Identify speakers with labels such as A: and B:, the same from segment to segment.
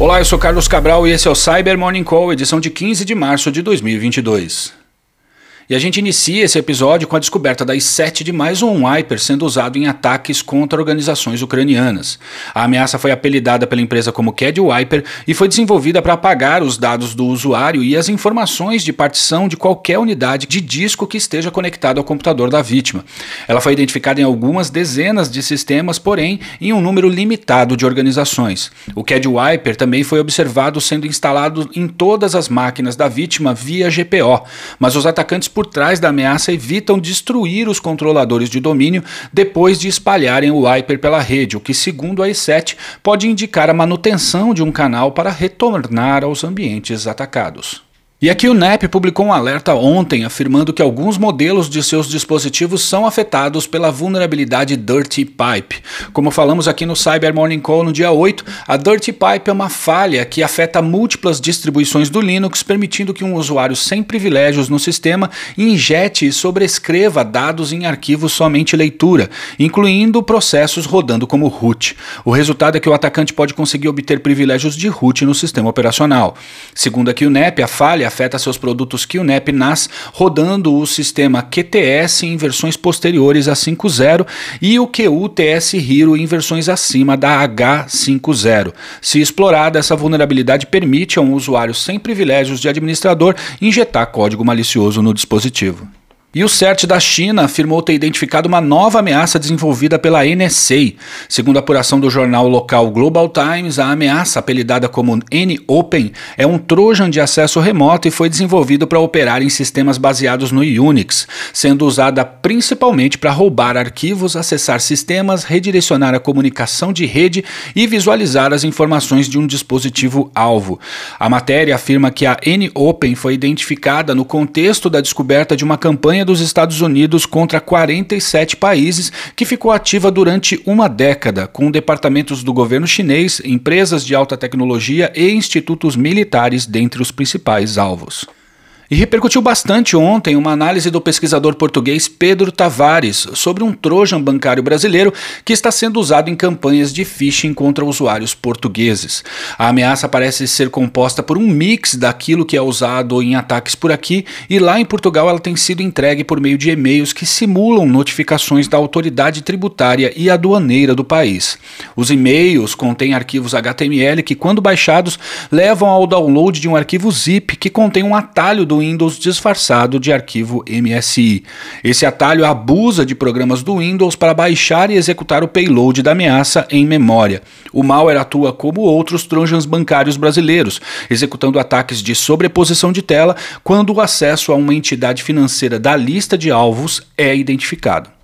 A: Olá, eu sou Carlos Cabral e esse é o Cyber Morning Call, edição de 15 de março de 2022. E a gente inicia esse episódio com a descoberta das 7 de mais um wiper sendo usado em ataques contra organizações ucranianas. A ameaça foi apelidada pela empresa como CAD Wiper e foi desenvolvida para apagar os dados do usuário e as informações de partição de qualquer unidade de disco que esteja conectado ao computador da vítima. Ela foi identificada em algumas dezenas de sistemas, porém em um número limitado de organizações. O CAD Wiper também foi observado sendo instalado em todas as máquinas da vítima via GPO, mas os atacantes por trás da ameaça evitam destruir os controladores de domínio depois de espalharem o wiper pela rede, o que, segundo a E7, pode indicar a manutenção de um canal para retornar aos ambientes atacados. E aqui o NEP publicou um alerta ontem afirmando que alguns modelos de seus dispositivos são afetados pela vulnerabilidade Dirty Pipe. Como falamos aqui no Cyber Morning Call no dia 8, a Dirty Pipe é uma falha que afeta múltiplas distribuições do Linux, permitindo que um usuário sem privilégios no sistema injete e sobrescreva dados em arquivos somente leitura, incluindo processos rodando como root. O resultado é que o atacante pode conseguir obter privilégios de root no sistema operacional. Segundo aqui o NEP, a falha afeta seus produtos QNAP NAS rodando o sistema QTS em versões posteriores a 5.0 e o QU-TS Hero em versões acima da H50. Se explorada, essa vulnerabilidade permite a um usuário sem privilégios de administrador injetar código malicioso no dispositivo. E o CERT da China afirmou ter identificado uma nova ameaça desenvolvida pela NSA. Segundo a apuração do jornal local Global Times, a ameaça, apelidada como N-Open, é um trojan de acesso remoto e foi desenvolvido para operar em sistemas baseados no Unix, sendo usada principalmente para roubar arquivos, acessar sistemas, redirecionar a comunicação de rede e visualizar as informações de um dispositivo alvo. A matéria afirma que a N-Open foi identificada no contexto da descoberta de uma campanha campanha dos Estados Unidos contra 47 países, que ficou ativa durante uma década, com departamentos do governo chinês, empresas de alta tecnologia e institutos militares dentre os principais alvos. E repercutiu bastante ontem uma análise do pesquisador português Pedro Tavares sobre um trojan bancário brasileiro que está sendo usado em campanhas de phishing contra usuários portugueses. A ameaça parece ser composta por um mix daquilo que é usado em ataques por aqui e lá em Portugal ela tem sido entregue por meio de e-mails que simulam notificações da autoridade tributária e aduaneira do país. Os e-mails contêm arquivos HTML que, quando baixados, levam ao download de um arquivo zip que contém um atalho do Windows disfarçado de arquivo MSI. Esse atalho abusa de programas do Windows para baixar e executar o payload da ameaça em memória. O malware atua como outros trojans bancários brasileiros, executando ataques de sobreposição de tela quando o acesso a uma entidade financeira da lista de alvos é identificado.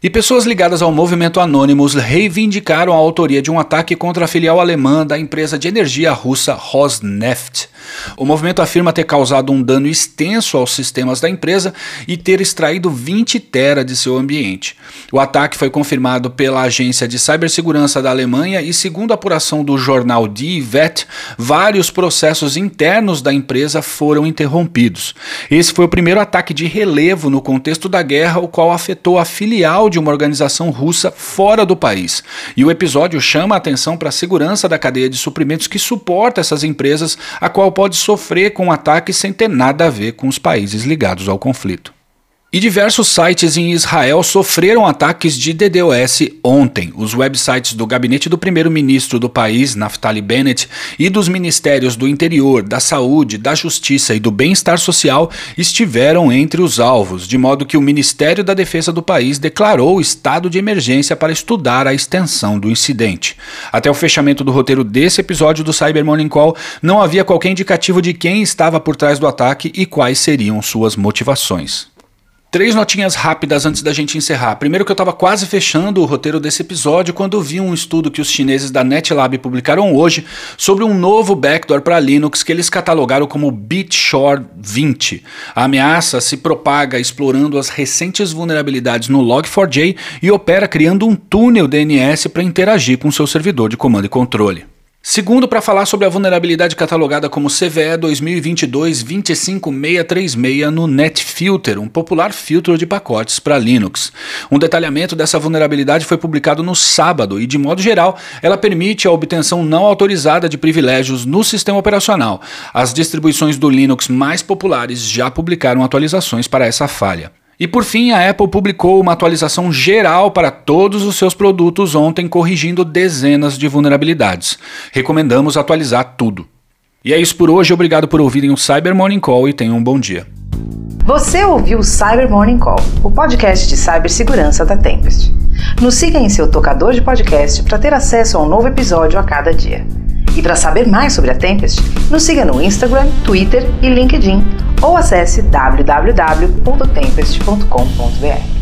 A: E pessoas ligadas ao movimento Anonymous reivindicaram a autoria de um ataque contra a filial alemã da empresa de energia russa Rosneft. O movimento afirma ter causado um dano extenso aos sistemas da empresa e ter extraído 20 tera de seu ambiente. O ataque foi confirmado pela agência de cibersegurança da Alemanha e, segundo a apuração do jornal Die Welt, vários processos internos da empresa foram interrompidos. Esse foi o primeiro ataque de relevo no contexto da guerra, o qual afetou a filial de uma organização russa fora do país. E o episódio chama a atenção para a segurança da cadeia de suprimentos que suporta essas empresas, a qual pode sofrer com ataques sem ter nada a ver com os países ligados ao conflito. E diversos sites em Israel sofreram ataques de DDoS ontem. Os websites do gabinete do primeiro-ministro do país, Naftali Bennett, e dos ministérios do Interior, da Saúde, da Justiça e do Bem-Estar Social estiveram entre os alvos, de modo que o Ministério da Defesa do país declarou estado de emergência para estudar a extensão do incidente. Até o fechamento do roteiro desse episódio do Cyber Morning Call, não havia qualquer indicativo de quem estava por trás do ataque e quais seriam suas motivações. Três notinhas rápidas antes da gente encerrar. Primeiro que eu estava quase fechando o roteiro desse episódio quando vi um estudo que os chineses da NetLab publicaram hoje sobre um novo backdoor para Linux que eles catalogaram como BitShore 20. A ameaça se propaga explorando as recentes vulnerabilidades no Log4j e opera criando um túnel DNS para interagir com seu servidor de comando e controle. Segundo, para falar sobre a vulnerabilidade catalogada como CVE 2022-25636 no NetFilter, um popular filtro de pacotes para Linux. Um detalhamento dessa vulnerabilidade foi publicado no sábado e, de modo geral, ela permite a obtenção não autorizada de privilégios no sistema operacional. As distribuições do Linux mais populares já publicaram atualizações para essa falha. E por fim, a Apple publicou uma atualização geral para todos os seus produtos ontem, corrigindo dezenas de vulnerabilidades. Recomendamos atualizar tudo. E é isso por hoje, obrigado por ouvirem o Cyber Morning Call e tenham um bom dia.
B: Você ouviu o Cyber Morning Call, o podcast de cibersegurança da Tempest. Nos siga em seu tocador de podcast para ter acesso a um novo episódio a cada dia. E para saber mais sobre a Tempest, nos siga no Instagram, Twitter e LinkedIn ou acesse www.tempest.com.br.